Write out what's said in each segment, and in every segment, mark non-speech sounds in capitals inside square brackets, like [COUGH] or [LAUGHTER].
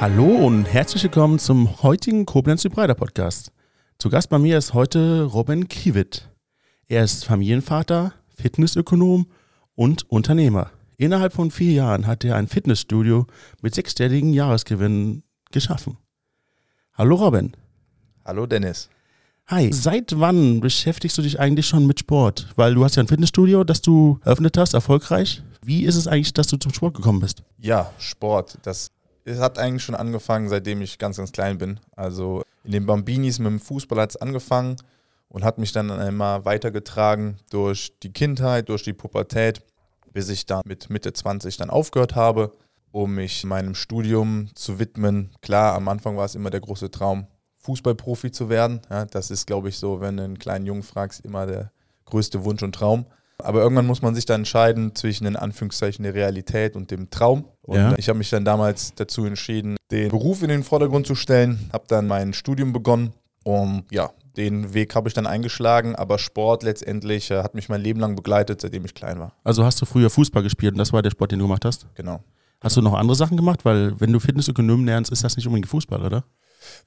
Hallo und herzlich willkommen zum heutigen Koblenz Breiter Podcast. Zu Gast bei mir ist heute Robin Kiewit. Er ist Familienvater, Fitnessökonom und Unternehmer. Innerhalb von vier Jahren hat er ein Fitnessstudio mit sechsstelligen Jahresgewinnen geschaffen. Hallo Robin. Hallo Dennis. Hi, seit wann beschäftigst du dich eigentlich schon mit Sport? Weil du hast ja ein Fitnessstudio, das du eröffnet hast, erfolgreich. Wie ist es eigentlich, dass du zum Sport gekommen bist? Ja, Sport. Das es hat eigentlich schon angefangen, seitdem ich ganz, ganz klein bin. Also in den Bambinis mit dem Fußball hat es angefangen und hat mich dann immer weitergetragen durch die Kindheit, durch die Pubertät, bis ich dann mit Mitte 20 dann aufgehört habe, um mich meinem Studium zu widmen. Klar, am Anfang war es immer der große Traum, Fußballprofi zu werden. Ja, das ist, glaube ich, so, wenn du einen kleinen Jungen fragst, immer der größte Wunsch und Traum. Aber irgendwann muss man sich dann entscheiden zwischen in Anführungszeichen der Realität und dem Traum. Und ja. ich habe mich dann damals dazu entschieden, den Beruf in den Vordergrund zu stellen, habe dann mein Studium begonnen und ja, den Weg habe ich dann eingeschlagen, aber Sport letztendlich äh, hat mich mein Leben lang begleitet, seitdem ich klein war. Also hast du früher Fußball gespielt und das war der Sport, den du gemacht hast? Genau. Hast du noch andere Sachen gemacht? Weil wenn du Fitnessökonom lernst, ist das nicht unbedingt Fußball, oder?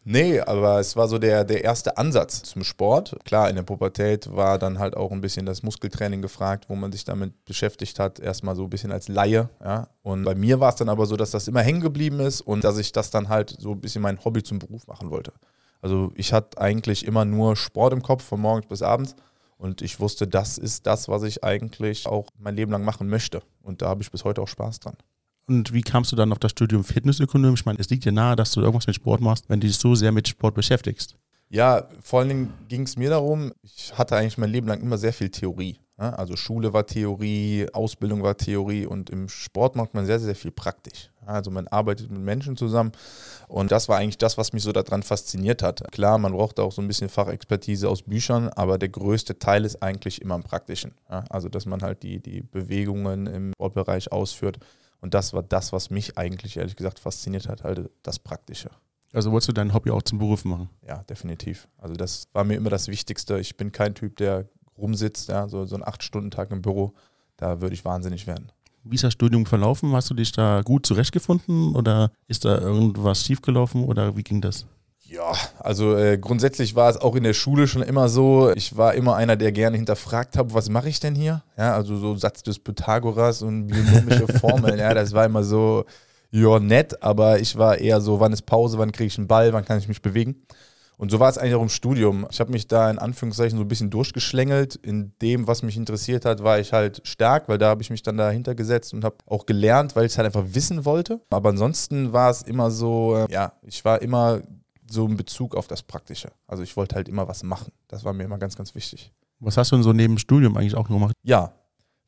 Nee, aber es war so der, der erste Ansatz zum Sport. Klar, in der Pubertät war dann halt auch ein bisschen das Muskeltraining gefragt, wo man sich damit beschäftigt hat, erstmal so ein bisschen als Laie. Ja. Und bei mir war es dann aber so, dass das immer hängen geblieben ist und dass ich das dann halt so ein bisschen mein Hobby zum Beruf machen wollte. Also ich hatte eigentlich immer nur Sport im Kopf von morgens bis abends. Und ich wusste, das ist das, was ich eigentlich auch mein Leben lang machen möchte. Und da habe ich bis heute auch Spaß dran. Und wie kamst du dann auf das Studium Fitnessökonomie? Ich meine, es liegt dir nahe, dass du irgendwas mit Sport machst, wenn du dich so sehr mit Sport beschäftigst. Ja, vor allen Dingen ging es mir darum, ich hatte eigentlich mein Leben lang immer sehr viel Theorie. Also Schule war Theorie, Ausbildung war Theorie und im Sport macht man sehr, sehr viel praktisch. Also man arbeitet mit Menschen zusammen und das war eigentlich das, was mich so daran fasziniert hat. Klar, man braucht auch so ein bisschen Fachexpertise aus Büchern, aber der größte Teil ist eigentlich immer im Praktischen. Also dass man halt die, die Bewegungen im Sportbereich ausführt und das war das, was mich eigentlich ehrlich gesagt fasziniert hat, halt das Praktische. Also wolltest du dein Hobby auch zum Beruf machen? Ja, definitiv. Also das war mir immer das Wichtigste. Ich bin kein Typ, der rumsitzt, ja, so, so einen Acht-Stunden-Tag im Büro. Da würde ich wahnsinnig werden. Wie ist das Studium verlaufen? Hast du dich da gut zurechtgefunden oder ist da irgendwas schiefgelaufen oder wie ging das? Ja, also äh, grundsätzlich war es auch in der Schule schon immer so. Ich war immer einer, der gerne hinterfragt hat, was mache ich denn hier? Ja, also so Satz des Pythagoras und bionomische [LAUGHS] Formeln. ja, das war immer so, ja, nett, aber ich war eher so, wann ist Pause, wann kriege ich einen Ball, wann kann ich mich bewegen? Und so war es eigentlich auch im Studium. Ich habe mich da in Anführungszeichen so ein bisschen durchgeschlängelt. In dem, was mich interessiert hat, war ich halt stark, weil da habe ich mich dann dahinter gesetzt und habe auch gelernt, weil ich es halt einfach wissen wollte. Aber ansonsten war es immer so, äh, ja, ich war immer so in Bezug auf das Praktische. Also ich wollte halt immer was machen. Das war mir immer ganz, ganz wichtig. Was hast du denn so neben dem Studium eigentlich auch gemacht? Ja,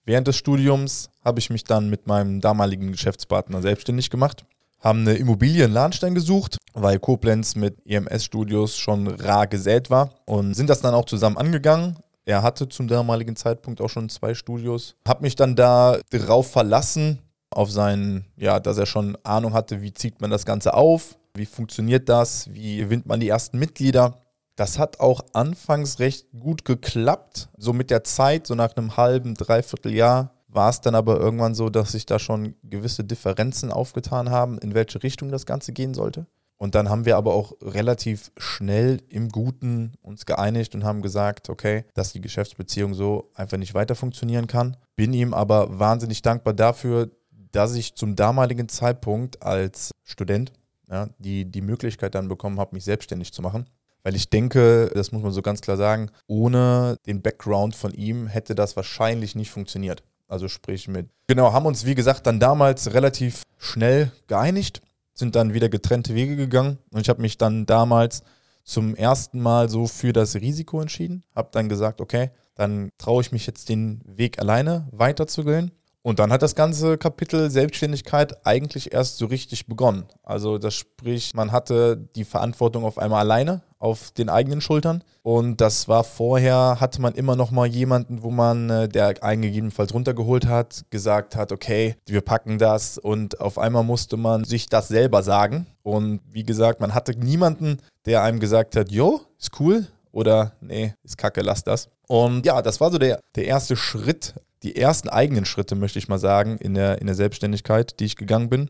während des Studiums habe ich mich dann mit meinem damaligen Geschäftspartner selbstständig gemacht, haben eine Immobilie in Lahnstein gesucht, weil Koblenz mit EMS-Studios schon rar gesät war und sind das dann auch zusammen angegangen. Er hatte zum damaligen Zeitpunkt auch schon zwei Studios. Habe mich dann da drauf verlassen, auf seinen, ja, dass er schon Ahnung hatte, wie zieht man das Ganze auf, wie funktioniert das? Wie gewinnt man die ersten Mitglieder? Das hat auch anfangs recht gut geklappt. So mit der Zeit, so nach einem halben, dreiviertel Jahr, war es dann aber irgendwann so, dass sich da schon gewisse Differenzen aufgetan haben, in welche Richtung das Ganze gehen sollte. Und dann haben wir aber auch relativ schnell im Guten uns geeinigt und haben gesagt, okay, dass die Geschäftsbeziehung so einfach nicht weiter funktionieren kann. Bin ihm aber wahnsinnig dankbar dafür, dass ich zum damaligen Zeitpunkt als Student ja, die die Möglichkeit dann bekommen habe, mich selbstständig zu machen. Weil ich denke, das muss man so ganz klar sagen, ohne den Background von ihm hätte das wahrscheinlich nicht funktioniert. Also sprich mit. Genau, haben uns wie gesagt dann damals relativ schnell geeinigt, sind dann wieder getrennte Wege gegangen und ich habe mich dann damals zum ersten Mal so für das Risiko entschieden, habe dann gesagt, okay, dann traue ich mich jetzt den Weg alleine weiterzugehen und dann hat das ganze Kapitel Selbstständigkeit eigentlich erst so richtig begonnen. Also das sprich, man hatte die Verantwortung auf einmal alleine auf den eigenen Schultern. Und das war vorher, hatte man immer noch mal jemanden, wo man, äh, der einen gegebenenfalls runtergeholt hat, gesagt hat, okay, wir packen das. Und auf einmal musste man sich das selber sagen. Und wie gesagt, man hatte niemanden, der einem gesagt hat, jo, ist cool, oder nee, ist kacke, lass das. Und ja, das war so der, der erste Schritt die ersten eigenen Schritte, möchte ich mal sagen, in der, in der Selbstständigkeit, die ich gegangen bin.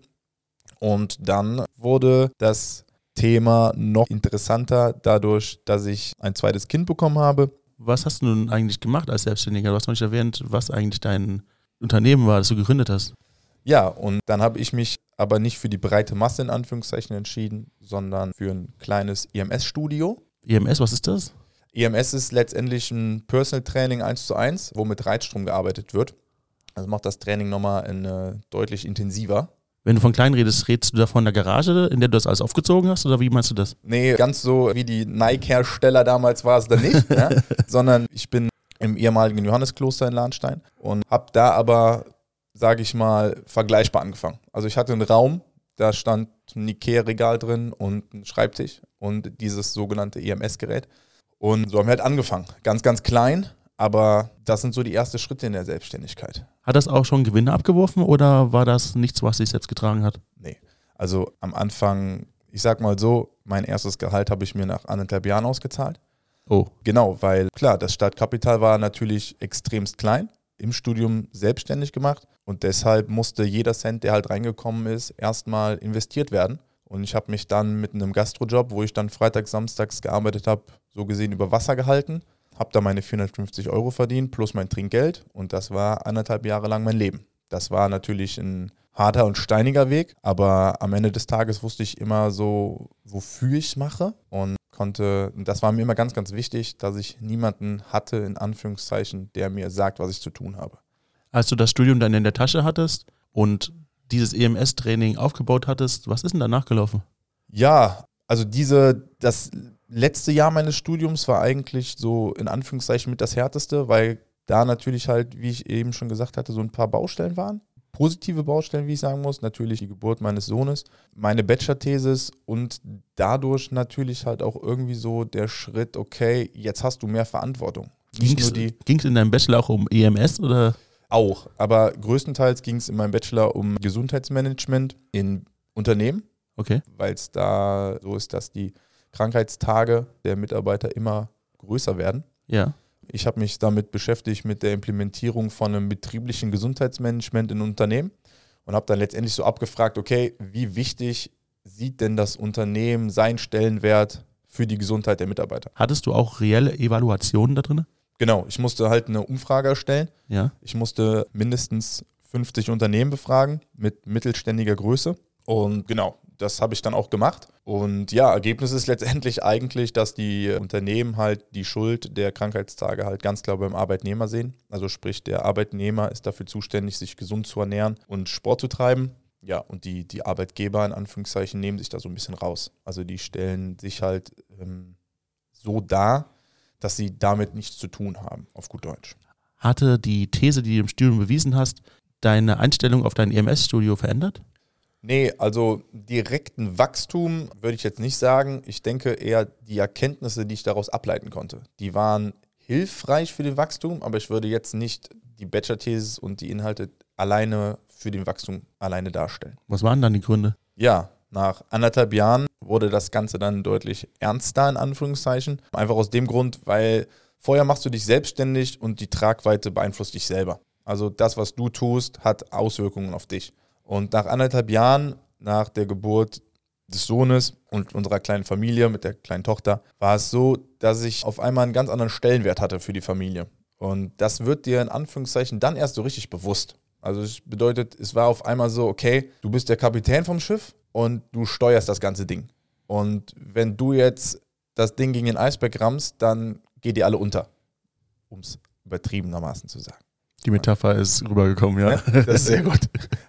Und dann wurde das Thema noch interessanter dadurch, dass ich ein zweites Kind bekommen habe. Was hast du nun eigentlich gemacht als Selbstständiger? Du hast noch nicht erwähnt, was eigentlich dein Unternehmen war, das du gegründet hast. Ja, und dann habe ich mich aber nicht für die breite Masse in Anführungszeichen entschieden, sondern für ein kleines EMS-Studio. EMS, was ist das? EMS ist letztendlich ein Personal Training 1 zu 1, wo mit Reitstrom gearbeitet wird. Also macht das Training nochmal äh, deutlich intensiver. Wenn du von klein redest, redest du da von der Garage, in der du das alles aufgezogen hast, oder wie meinst du das? Nee, ganz so wie die Nike-Hersteller damals war es da nicht, ja? [LAUGHS] sondern ich bin im ehemaligen Johanneskloster in Lahnstein und habe da aber, sage ich mal, vergleichbar angefangen. Also ich hatte einen Raum, da stand ein Ikea-Regal drin und ein Schreibtisch und dieses sogenannte EMS-Gerät. Und so haben wir halt angefangen. Ganz, ganz klein, aber das sind so die ersten Schritte in der Selbstständigkeit. Hat das auch schon Gewinne abgeworfen oder war das nichts, was sich selbst getragen hat? Nee. Also am Anfang, ich sag mal so, mein erstes Gehalt habe ich mir nach anderthalb Jahren ausgezahlt. Oh. Genau, weil klar, das Startkapital war natürlich extremst klein. Im Studium selbstständig gemacht und deshalb musste jeder Cent, der halt reingekommen ist, erstmal investiert werden. Und ich habe mich dann mit einem Gastrojob, wo ich dann freitags, samstags gearbeitet habe, so gesehen über Wasser gehalten habe da meine 450 Euro verdient plus mein Trinkgeld und das war anderthalb Jahre lang mein Leben. Das war natürlich ein harter und steiniger Weg, aber am Ende des Tages wusste ich immer so, wofür ich es mache und konnte, das war mir immer ganz, ganz wichtig, dass ich niemanden hatte, in Anführungszeichen, der mir sagt, was ich zu tun habe. Als du das Studium dann in der Tasche hattest und dieses EMS-Training aufgebaut hattest, was ist denn danach gelaufen? Ja, also diese, das letzte Jahr meines Studiums war eigentlich so in Anführungszeichen mit das härteste, weil da natürlich halt, wie ich eben schon gesagt hatte, so ein paar Baustellen waren. Positive Baustellen, wie ich sagen muss. Natürlich die Geburt meines Sohnes, meine Bachelor-Thesis und dadurch natürlich halt auch irgendwie so der Schritt, okay, jetzt hast du mehr Verantwortung. Ging es in deinem Bachelor auch um EMS oder? Auch, aber größtenteils ging es in meinem Bachelor um Gesundheitsmanagement in Unternehmen. Okay. Weil es da so ist, dass die Krankheitstage der Mitarbeiter immer größer werden. Ja. Ich habe mich damit beschäftigt mit der Implementierung von einem betrieblichen Gesundheitsmanagement in Unternehmen und habe dann letztendlich so abgefragt, okay, wie wichtig sieht denn das Unternehmen seinen Stellenwert für die Gesundheit der Mitarbeiter? Hattest du auch reelle Evaluationen da drin? Genau, ich musste halt eine Umfrage erstellen. Ja. Ich musste mindestens 50 Unternehmen befragen mit mittelständiger Größe. Und genau, das habe ich dann auch gemacht. Und ja, Ergebnis ist letztendlich eigentlich, dass die Unternehmen halt die Schuld der Krankheitstage halt ganz klar beim Arbeitnehmer sehen. Also sprich, der Arbeitnehmer ist dafür zuständig, sich gesund zu ernähren und Sport zu treiben. Ja, und die, die Arbeitgeber in Anführungszeichen nehmen sich da so ein bisschen raus. Also die stellen sich halt ähm, so dar, dass sie damit nichts zu tun haben, auf gut Deutsch. Hatte die These, die du im Studium bewiesen hast, deine Einstellung auf dein EMS-Studio verändert? Nee, also direkten Wachstum würde ich jetzt nicht sagen. Ich denke eher die Erkenntnisse, die ich daraus ableiten konnte. Die waren hilfreich für den Wachstum, aber ich würde jetzt nicht die Bachelor-Thesis und die Inhalte alleine für den Wachstum alleine darstellen. Was waren dann die Gründe? Ja, nach anderthalb Jahren wurde das Ganze dann deutlich ernster, in Anführungszeichen. Einfach aus dem Grund, weil vorher machst du dich selbstständig und die Tragweite beeinflusst dich selber. Also das, was du tust, hat Auswirkungen auf dich. Und nach anderthalb Jahren, nach der Geburt des Sohnes und unserer kleinen Familie mit der kleinen Tochter, war es so, dass ich auf einmal einen ganz anderen Stellenwert hatte für die Familie. Und das wird dir in Anführungszeichen dann erst so richtig bewusst. Also es bedeutet, es war auf einmal so, okay, du bist der Kapitän vom Schiff und du steuerst das ganze Ding. Und wenn du jetzt das Ding gegen den Eisberg rammst, dann geht ihr alle unter, um es übertriebenermaßen zu sagen. Die Metapher ist rübergekommen, ja. Das ist sehr gut.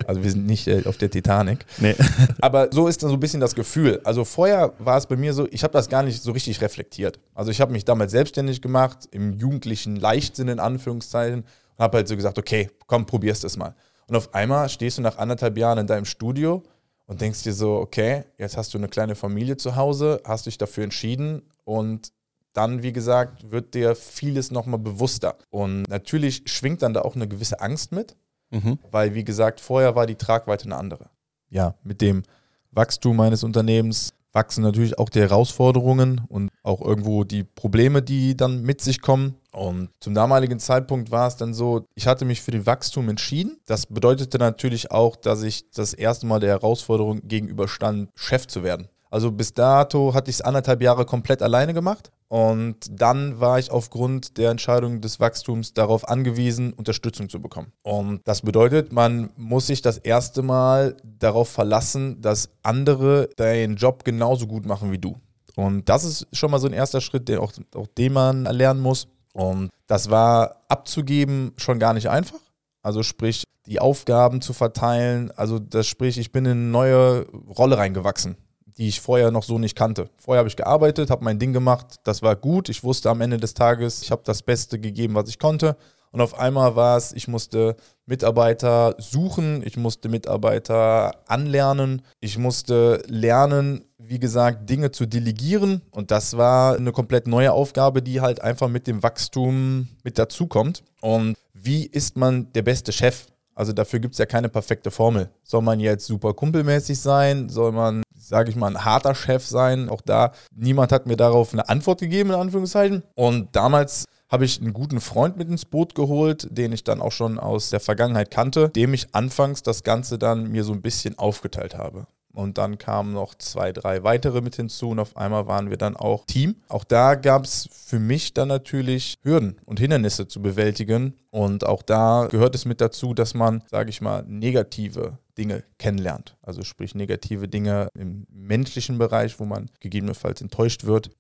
Also wir sind nicht äh, auf der Titanic. Nee. Aber so ist dann so ein bisschen das Gefühl. Also vorher war es bei mir so, ich habe das gar nicht so richtig reflektiert. Also ich habe mich damals selbstständig gemacht, im jugendlichen Leichtsinn in Anführungszeichen, und habe halt so gesagt, okay, komm, probierst es mal. Und auf einmal stehst du nach anderthalb Jahren in deinem Studio und denkst dir so, okay, jetzt hast du eine kleine Familie zu Hause, hast dich dafür entschieden und dann, wie gesagt, wird dir vieles nochmal bewusster. Und natürlich schwingt dann da auch eine gewisse Angst mit, mhm. weil, wie gesagt, vorher war die Tragweite eine andere. Ja, mit dem Wachstum meines Unternehmens wachsen natürlich auch die Herausforderungen und auch irgendwo die Probleme, die dann mit sich kommen. Und zum damaligen Zeitpunkt war es dann so, ich hatte mich für den Wachstum entschieden. Das bedeutete natürlich auch, dass ich das erste Mal der Herausforderung gegenüberstand, Chef zu werden. Also bis dato hatte ich es anderthalb Jahre komplett alleine gemacht. Und dann war ich aufgrund der Entscheidung des Wachstums darauf angewiesen, Unterstützung zu bekommen. Und das bedeutet, man muss sich das erste Mal darauf verlassen, dass andere deinen Job genauso gut machen wie du. Und das ist schon mal so ein erster Schritt, den auch, auch den man lernen muss. Und das war abzugeben schon gar nicht einfach. Also sprich, die Aufgaben zu verteilen. Also das sprich, ich bin in eine neue Rolle reingewachsen, die ich vorher noch so nicht kannte. Vorher habe ich gearbeitet, habe mein Ding gemacht. Das war gut. Ich wusste am Ende des Tages, ich habe das Beste gegeben, was ich konnte. Und auf einmal war es, ich musste Mitarbeiter suchen, ich musste Mitarbeiter anlernen, ich musste lernen, wie gesagt, Dinge zu delegieren. Und das war eine komplett neue Aufgabe, die halt einfach mit dem Wachstum mit dazukommt. Und wie ist man der beste Chef? Also dafür gibt es ja keine perfekte Formel. Soll man jetzt super kumpelmäßig sein? Soll man, sage ich mal, ein harter Chef sein? Auch da, niemand hat mir darauf eine Antwort gegeben, in Anführungszeichen. Und damals habe ich einen guten Freund mit ins Boot geholt, den ich dann auch schon aus der Vergangenheit kannte, dem ich anfangs das Ganze dann mir so ein bisschen aufgeteilt habe. Und dann kamen noch zwei, drei weitere mit hinzu und auf einmal waren wir dann auch Team. Auch da gab es für mich dann natürlich Hürden und Hindernisse zu bewältigen. Und auch da gehört es mit dazu, dass man, sage ich mal, negative Dinge kennenlernt. Also sprich negative Dinge im menschlichen Bereich, wo man gegebenenfalls enttäuscht wird.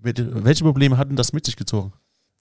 Welche Probleme hatten das mit sich gezogen?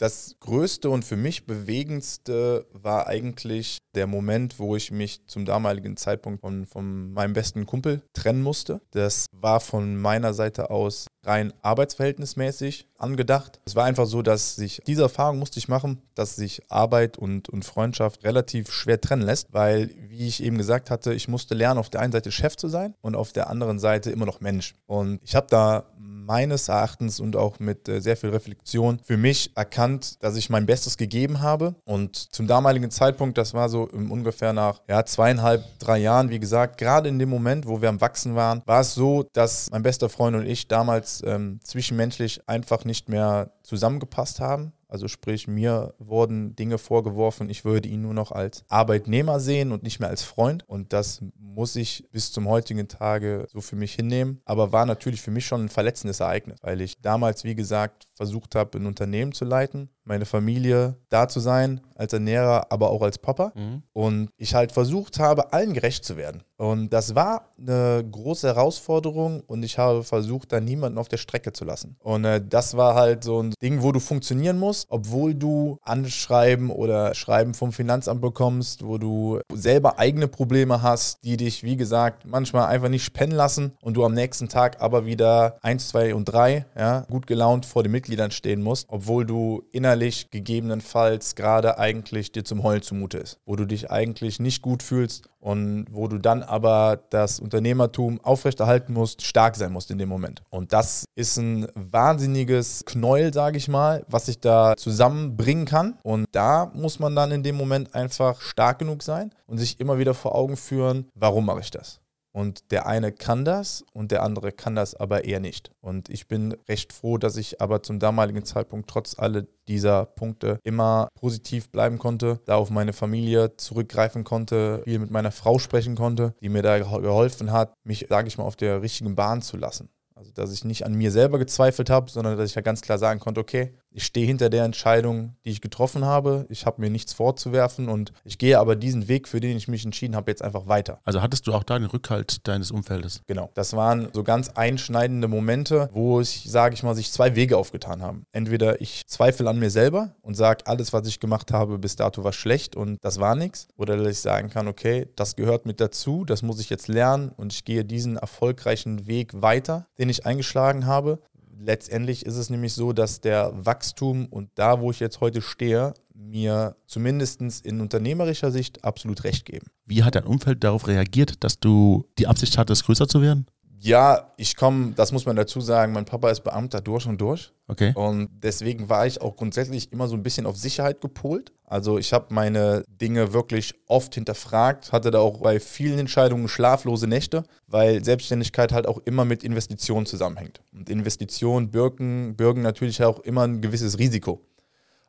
Das größte und für mich bewegendste war eigentlich der Moment, wo ich mich zum damaligen Zeitpunkt von, von meinem besten Kumpel trennen musste. Das war von meiner Seite aus rein arbeitsverhältnismäßig angedacht. Es war einfach so, dass sich diese Erfahrung musste ich machen, dass sich Arbeit und, und Freundschaft relativ schwer trennen lässt, weil, wie ich eben gesagt hatte, ich musste lernen, auf der einen Seite Chef zu sein und auf der anderen Seite immer noch Mensch. Und ich habe da meines Erachtens und auch mit äh, sehr viel Reflexion für mich erkannt, dass ich mein Bestes gegeben habe. Und zum damaligen Zeitpunkt, das war so ungefähr nach ja, zweieinhalb, drei Jahren, wie gesagt, gerade in dem Moment, wo wir am Wachsen waren, war es so, dass mein bester Freund und ich damals ähm, zwischenmenschlich einfach nicht mehr zusammengepasst haben. Also sprich, mir wurden Dinge vorgeworfen, ich würde ihn nur noch als Arbeitnehmer sehen und nicht mehr als Freund. Und das muss ich bis zum heutigen Tage so für mich hinnehmen. Aber war natürlich für mich schon ein verletzendes Ereignis, weil ich damals, wie gesagt, versucht habe, ein Unternehmen zu leiten, meine Familie da zu sein, als Ernährer, aber auch als Papa. Mhm. Und ich halt versucht habe, allen gerecht zu werden. Und das war eine große Herausforderung und ich habe versucht, da niemanden auf der Strecke zu lassen. Und äh, das war halt so ein Ding, wo du funktionieren musst, obwohl du Anschreiben oder Schreiben vom Finanzamt bekommst, wo du selber eigene Probleme hast, die dich, wie gesagt, manchmal einfach nicht pennen lassen und du am nächsten Tag aber wieder eins, zwei und drei, ja, gut gelaunt vor den Mitgliedern stehen musst, obwohl du innerlich gegebenenfalls gerade eigentlich dir zum Heulen zumute ist, wo du dich eigentlich nicht gut fühlst und wo du dann aber das Unternehmertum aufrechterhalten musst, stark sein musst in dem Moment. Und das ist ein wahnsinniges Knäuel, sage ich mal, was ich da zusammenbringen kann. Und da muss man dann in dem Moment einfach stark genug sein und sich immer wieder vor Augen führen, warum mache ich das? Und der eine kann das und der andere kann das aber eher nicht. Und ich bin recht froh, dass ich aber zum damaligen Zeitpunkt trotz all dieser Punkte immer positiv bleiben konnte, da auf meine Familie zurückgreifen konnte, viel mit meiner Frau sprechen konnte, die mir da geholfen hat, mich, sage ich mal, auf der richtigen Bahn zu lassen. Also, dass ich nicht an mir selber gezweifelt habe, sondern dass ich ja ganz klar sagen konnte, okay, ich stehe hinter der Entscheidung, die ich getroffen habe. Ich habe mir nichts vorzuwerfen und ich gehe aber diesen Weg, für den ich mich entschieden habe, jetzt einfach weiter. Also hattest du auch da den Rückhalt deines Umfeldes? Genau. Das waren so ganz einschneidende Momente, wo ich, sage ich mal, sich zwei Wege aufgetan haben. Entweder ich zweifle an mir selber und sage, alles, was ich gemacht habe bis dato war schlecht und das war nichts. Oder dass ich sagen kann, okay, das gehört mit dazu, das muss ich jetzt lernen und ich gehe diesen erfolgreichen Weg weiter, den ich eingeschlagen habe letztendlich ist es nämlich so, dass der Wachstum und da, wo ich jetzt heute stehe, mir zumindest in unternehmerischer Sicht absolut recht geben. Wie hat dein Umfeld darauf reagiert, dass du die Absicht hattest, größer zu werden? Ja, ich komme, das muss man dazu sagen, mein Papa ist Beamter durch und durch. Okay. Und deswegen war ich auch grundsätzlich immer so ein bisschen auf Sicherheit gepolt. Also ich habe meine Dinge wirklich oft hinterfragt, hatte da auch bei vielen Entscheidungen schlaflose Nächte, weil Selbstständigkeit halt auch immer mit Investitionen zusammenhängt. Und Investitionen bürgen, bürgen natürlich auch immer ein gewisses Risiko.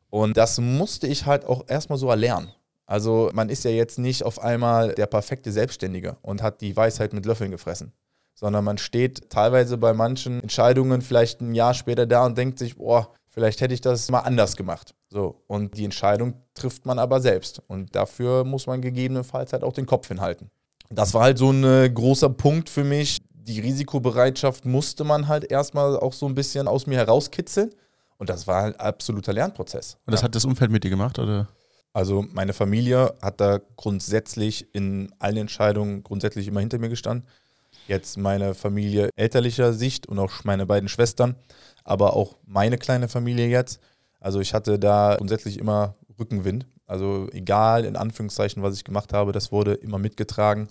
Und das musste ich halt auch erstmal so erlernen. Also man ist ja jetzt nicht auf einmal der perfekte Selbstständige und hat die Weisheit mit Löffeln gefressen, sondern man steht teilweise bei manchen Entscheidungen vielleicht ein Jahr später da und denkt sich, boah, vielleicht hätte ich das mal anders gemacht. So, und die Entscheidung trifft man aber selbst. Und dafür muss man gegebenenfalls halt auch den Kopf hinhalten. Das war halt so ein äh, großer Punkt für mich. Die Risikobereitschaft musste man halt erstmal auch so ein bisschen aus mir herauskitzeln. Und das war halt ein absoluter Lernprozess. Und das Ja. hat das Umfeld mit dir gemacht, oder? Also meine Familie hat da grundsätzlich in allen Entscheidungen grundsätzlich immer hinter mir gestanden. Jetzt meine Familie elterlicher Sicht und auch meine beiden Schwestern, aber auch meine kleine Familie jetzt. Also ich hatte da grundsätzlich immer Rückenwind. Also egal in Anführungszeichen, was ich gemacht habe, das wurde immer mitgetragen.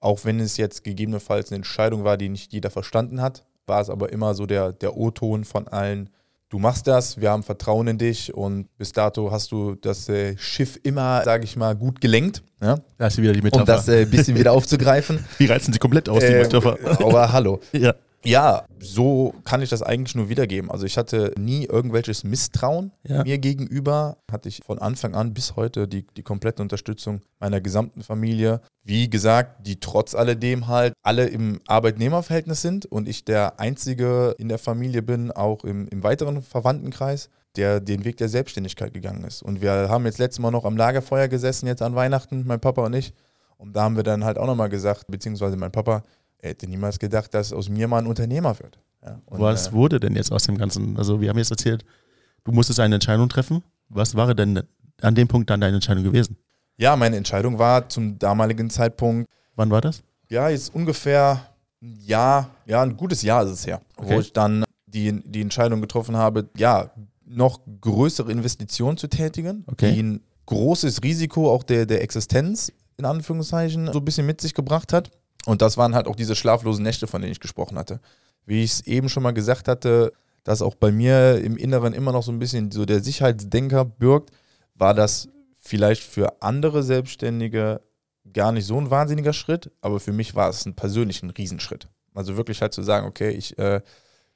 Auch wenn es jetzt gegebenenfalls eine Entscheidung war, die nicht jeder verstanden hat, war es aber immer so der, der O-Ton von allen, du machst das, wir haben Vertrauen in dich und bis dato hast du das äh, Schiff immer, sage ich mal, gut gelenkt. Ja? Da ist wieder die Metapher. Um das ein äh, bisschen wieder aufzugreifen. [LAUGHS] die reizen sie komplett aus, die Äh, Metapher. aber hallo. [LAUGHS] Ja. Ja, so kann ich das eigentlich nur wiedergeben. Also ich hatte nie irgendwelches Misstrauen Ja. mir gegenüber. Hatte ich von Anfang an bis heute die, die komplette Unterstützung meiner gesamten Familie. Wie gesagt, die trotz alledem halt alle im Arbeitnehmerverhältnis sind und ich der Einzige in der Familie bin, auch im, im weiteren Verwandtenkreis, der den Weg der Selbstständigkeit gegangen ist. Und wir haben jetzt letztes Mal noch am Lagerfeuer gesessen, jetzt an Weihnachten, mein Papa und ich. Und da haben wir dann halt auch nochmal gesagt, beziehungsweise mein Papa, hätte niemals gedacht, dass aus mir mal ein Unternehmer wird. Ja, und, Was äh, wurde denn jetzt aus dem Ganzen? Also, wir haben jetzt erzählt, du musstest eine Entscheidung treffen. Was wäre denn an dem Punkt dann deine Entscheidung gewesen? ja, meine Entscheidung war zum damaligen Zeitpunkt, Wann war das? ja, jetzt ungefähr ein Jahr, ja, ein gutes Jahr ist es her, Okay. wo ich dann die, die Entscheidung getroffen habe, ja, noch größere Investitionen zu tätigen, Okay. die ein großes Risiko auch der, der Existenz in Anführungszeichen so ein bisschen mit sich gebracht hat. Und das waren halt auch diese schlaflosen Nächte, von denen ich gesprochen hatte. Wie ich es eben schon mal gesagt hatte, dass auch bei mir im Inneren immer noch so ein bisschen so der Sicherheitsdenker birgt, war das vielleicht für andere Selbstständige gar nicht so ein wahnsinniger Schritt, aber für mich war es ein persönlich ein Riesenschritt. Also wirklich halt zu sagen, okay, ich äh,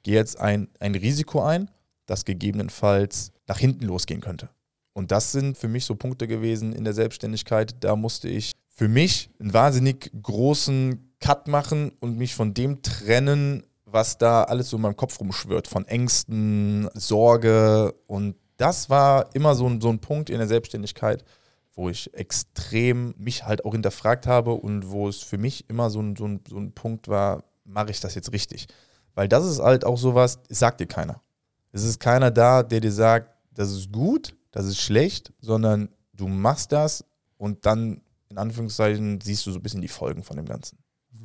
gehe jetzt ein, ein Risiko ein, das gegebenenfalls nach hinten losgehen könnte. Und das sind für mich so Punkte gewesen in der Selbstständigkeit. Da musste ich für mich einen wahnsinnig großen Cut machen und mich von dem trennen, was da alles so in meinem Kopf rumschwirrt, von Ängsten, Sorge. Und das war immer so ein, so ein Punkt in der Selbstständigkeit, wo ich extrem mich halt auch hinterfragt habe und wo es für mich immer so ein, so ein, so ein Punkt war, mache ich das jetzt richtig? Weil das ist halt auch sowas, sagt dir keiner. Es ist keiner da, der dir sagt, das ist gut, das ist schlecht, sondern du machst das und dann in Anführungszeichen siehst du so ein bisschen die Folgen von dem Ganzen.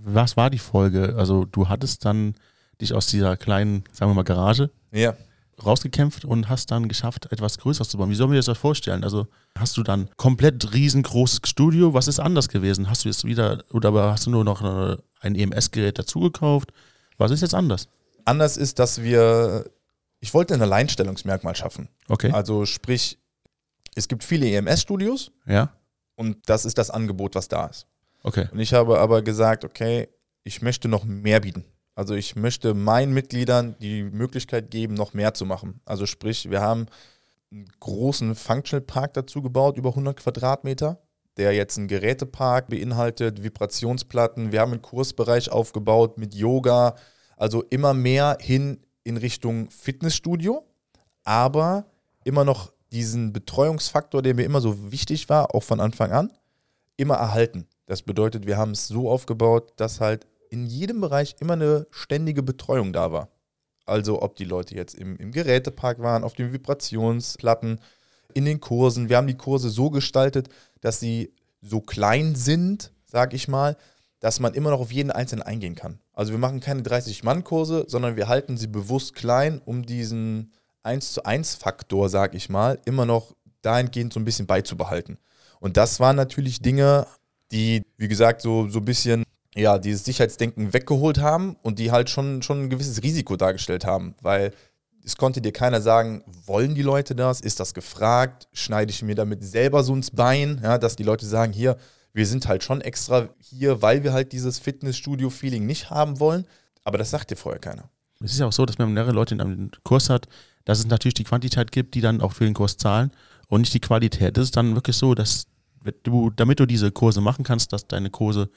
Was war die Folge? Also, du hattest dann dich aus dieser kleinen, sagen wir mal, Garage Ja. rausgekämpft und hast dann geschafft, etwas Größeres zu bauen. Wie sollen wir das das vorstellen? Also hast du dann komplett riesengroßes Studio? Was ist anders gewesen? Hast du jetzt wieder, oder hast du nur noch eine, ein EMS-Gerät dazugekauft? Was ist jetzt anders? Anders ist, dass wir, ich wollte ein Alleinstellungsmerkmal schaffen. Okay. Also sprich, es gibt viele EMS-Studios Ja? Und das ist das Angebot, was da ist. Okay. Und ich habe aber gesagt, okay, ich möchte noch mehr bieten. Also ich möchte meinen Mitgliedern die Möglichkeit geben, noch mehr zu machen. Also sprich, wir haben einen großen Functional Park dazu gebaut, über 100 Quadratmeter, der jetzt einen Gerätepark beinhaltet, Vibrationsplatten. Wir haben einen Kursbereich aufgebaut mit Yoga, also immer mehr hin in Richtung Fitnessstudio, aber immer noch diesen Betreuungsfaktor, der mir immer so wichtig war, auch von Anfang an, immer erhalten. Das bedeutet, wir haben es so aufgebaut, dass halt in jedem Bereich immer eine ständige Betreuung da war. Also ob die Leute jetzt im, im Gerätepark waren, auf den Vibrationsplatten, in den Kursen. Wir haben die Kurse so gestaltet, dass sie so klein sind, sag ich mal, dass man immer noch auf jeden einzelnen eingehen kann. Also wir machen keine 30-Mann-Kurse, sondern wir halten sie bewusst klein, um diesen 1 zu 1 Faktor, sag ich mal, immer noch dahingehend so ein bisschen beizubehalten. Und das waren natürlich Dinge, die, wie gesagt, so, so ein bisschen ja, dieses Sicherheitsdenken weggeholt haben und die halt schon, schon ein gewisses Risiko dargestellt haben, weil es konnte dir keiner sagen, wollen die Leute das? Ist das gefragt? Schneide ich mir damit selber so ins Bein? Ja, dass die Leute sagen, hier, wir sind halt schon extra hier, weil wir halt dieses Fitnessstudio-Feeling nicht haben wollen. Aber das sagt dir vorher keiner. Es ist ja auch so, dass man mehrere Leute in einem Kurs hat, dass es natürlich die Quantität gibt, die dann auch für den Kurs zahlen und nicht die Qualität. Das ist dann wirklich so, dass du, damit du diese Kurse machen kannst, dass deine Kurse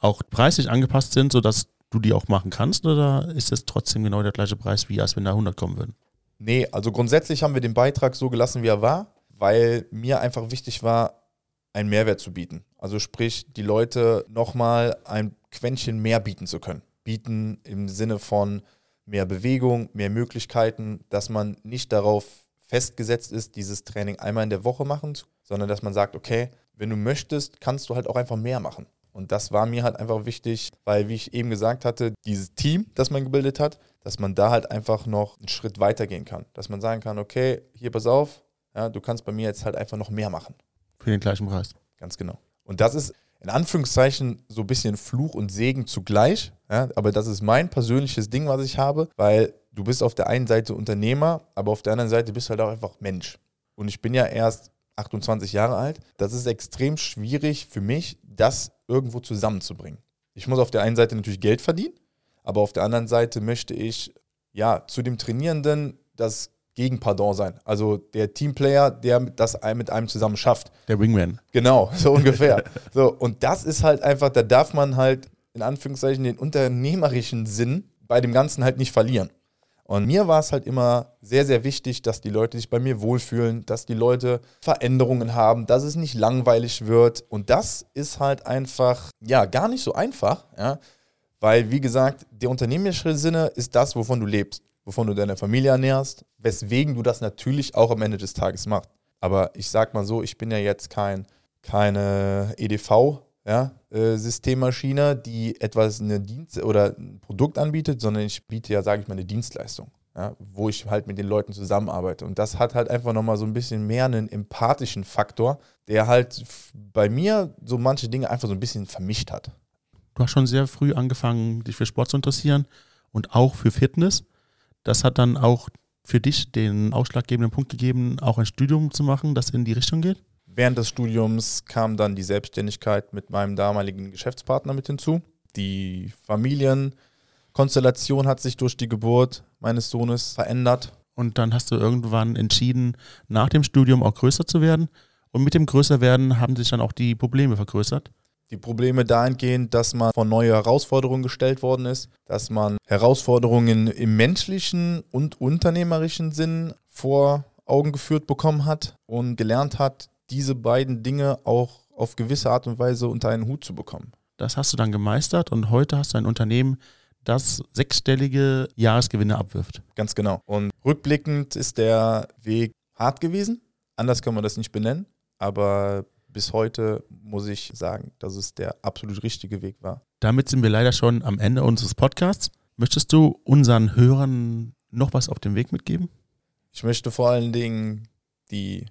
auch preislich angepasst sind, sodass du die auch machen kannst oder ist es trotzdem genau der gleiche Preis, wie als wenn da 100 kommen würden? Nee, also grundsätzlich haben wir den Beitrag so gelassen, wie er war, weil mir einfach wichtig war, einen Mehrwert zu bieten. Also sprich, die Leute nochmal ein Quäntchen mehr bieten zu können. Bieten im Sinne von mehr Bewegung, mehr Möglichkeiten, dass man nicht darauf festgesetzt ist, dieses Training einmal in der Woche machen, sondern dass man sagt, okay, wenn du möchtest, kannst du halt auch einfach mehr machen. Und das war mir halt einfach wichtig, weil, wie ich eben gesagt hatte, dieses Team, das man gebildet hat, dass man da halt einfach noch einen Schritt weiter gehen kann. Dass man sagen kann, okay, hier pass auf, ja, du kannst bei mir jetzt halt einfach noch mehr machen. Für den gleichen Preis. Ganz genau. Und das ist in Anführungszeichen so ein bisschen Fluch und Segen zugleich. Ja, aber das ist mein persönliches Ding, was ich habe, weil du bist auf der einen Seite Unternehmer, aber auf der anderen Seite bist du halt auch einfach Mensch. Und ich bin ja erst 28 Jahre alt. Das ist extrem schwierig für mich, das irgendwo zusammenzubringen. Ich muss auf der einen Seite natürlich Geld verdienen, aber auf der anderen Seite möchte ich ja zu dem Trainierenden das Gegenpardon sein. Also der Teamplayer, der das mit einem zusammen schafft. Der Wingman. Genau, [LAUGHS] so ungefähr. [LAUGHS] so, und das ist halt einfach, da darf man halt in Anführungszeichen den unternehmerischen Sinn bei dem Ganzen halt nicht verlieren. Und mir war es halt immer sehr, sehr wichtig, dass die Leute sich bei mir wohlfühlen, dass die Leute Veränderungen haben, dass es nicht langweilig wird. Und das ist halt einfach, ja, gar nicht so einfach, ja. Weil, wie gesagt, der unternehmerische Sinne ist das, wovon du lebst, wovon du deine Familie ernährst, weswegen du das natürlich auch am Ende des Tages machst. Aber ich sag mal so, ich bin ja jetzt kein, keine EDV, ja, äh, Systemmaschine, die etwas eine Dienst oder ein Produkt anbietet, sondern ich biete ja, sage ich mal, eine Dienstleistung, ja, wo ich halt mit den Leuten zusammenarbeite. Und das hat halt einfach nochmal so ein bisschen mehr einen empathischen Faktor, der halt bei mir so manche Dinge einfach so ein bisschen vermischt hat. Du hast schon sehr früh angefangen, dich für Sport zu interessieren und auch für Fitness. Das hat dann auch für dich den ausschlaggebenden Punkt gegeben, auch ein Studium zu machen, das in die Richtung geht? Während des Studiums kam dann die Selbstständigkeit mit meinem damaligen Geschäftspartner mit hinzu. Die Familienkonstellation hat sich durch die Geburt meines Sohnes verändert. Und dann hast du irgendwann entschieden, nach dem Studium auch größer zu werden. Und mit dem Größerwerden haben sich dann auch die Probleme vergrößert. Die Probleme dahingehend, dass man vor neue Herausforderungen gestellt worden ist, dass man Herausforderungen im menschlichen und unternehmerischen Sinn vor Augen geführt bekommen hat und gelernt hat, diese beiden Dinge auch auf gewisse Art und Weise unter einen Hut zu bekommen. Das hast du dann gemeistert und heute hast du ein Unternehmen, das sechsstellige Jahresgewinne abwirft. Ganz genau. Und rückblickend ist der Weg hart gewesen. Anders kann man das nicht benennen. Aber bis heute muss ich sagen, dass es der absolut richtige Weg war. Damit sind wir leider schon am Ende unseres Podcasts. Möchtest du unseren Hörern noch was auf den Weg mitgeben? Ich möchte vor allen Dingen die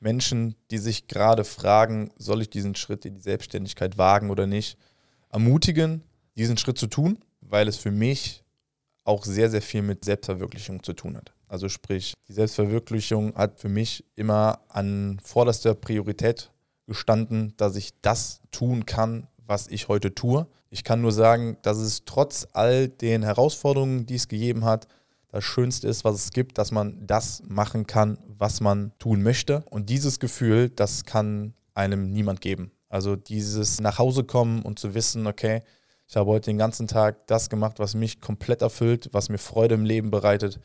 Menschen, die sich gerade fragen, soll ich diesen Schritt in die Selbstständigkeit wagen oder nicht, ermutigen, diesen Schritt zu tun, weil es für mich auch sehr, sehr viel mit Selbstverwirklichung zu tun hat. Also sprich, die Selbstverwirklichung hat für mich immer an vorderster Priorität gestanden, dass ich das tun kann, was ich heute tue. Ich kann nur sagen, dass es trotz all den Herausforderungen, die es gegeben hat, das Schönste ist, was es gibt, dass man das machen kann, was man tun möchte. Und dieses Gefühl, das kann einem niemand geben. Also dieses nach Hause kommen und zu wissen, okay, ich habe heute den ganzen Tag das gemacht, was mich komplett erfüllt, was mir Freude im Leben bereitet.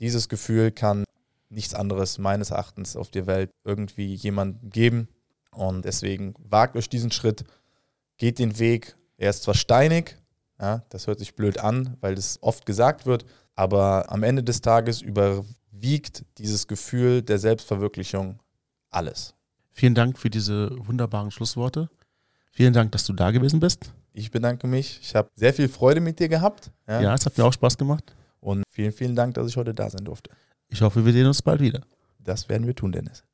Dieses Gefühl kann nichts anderes meines Erachtens auf der Welt irgendwie jemandem geben. Und deswegen wagt euch diesen Schritt, geht den Weg. Er ist zwar steinig, ja, das hört sich blöd an, weil das oft gesagt wird, aber am Ende des Tages überwiegt dieses Gefühl der Selbstverwirklichung alles. Vielen Dank für diese wunderbaren Schlussworte. Vielen Dank, dass du da gewesen bist. Ich bedanke mich. Ich habe sehr viel Freude mit dir gehabt. Ja. ja, es hat mir auch Spaß gemacht. Und vielen, vielen Dank, dass ich heute da sein durfte. Ich hoffe, wir sehen uns bald wieder. Das werden wir tun, Dennis.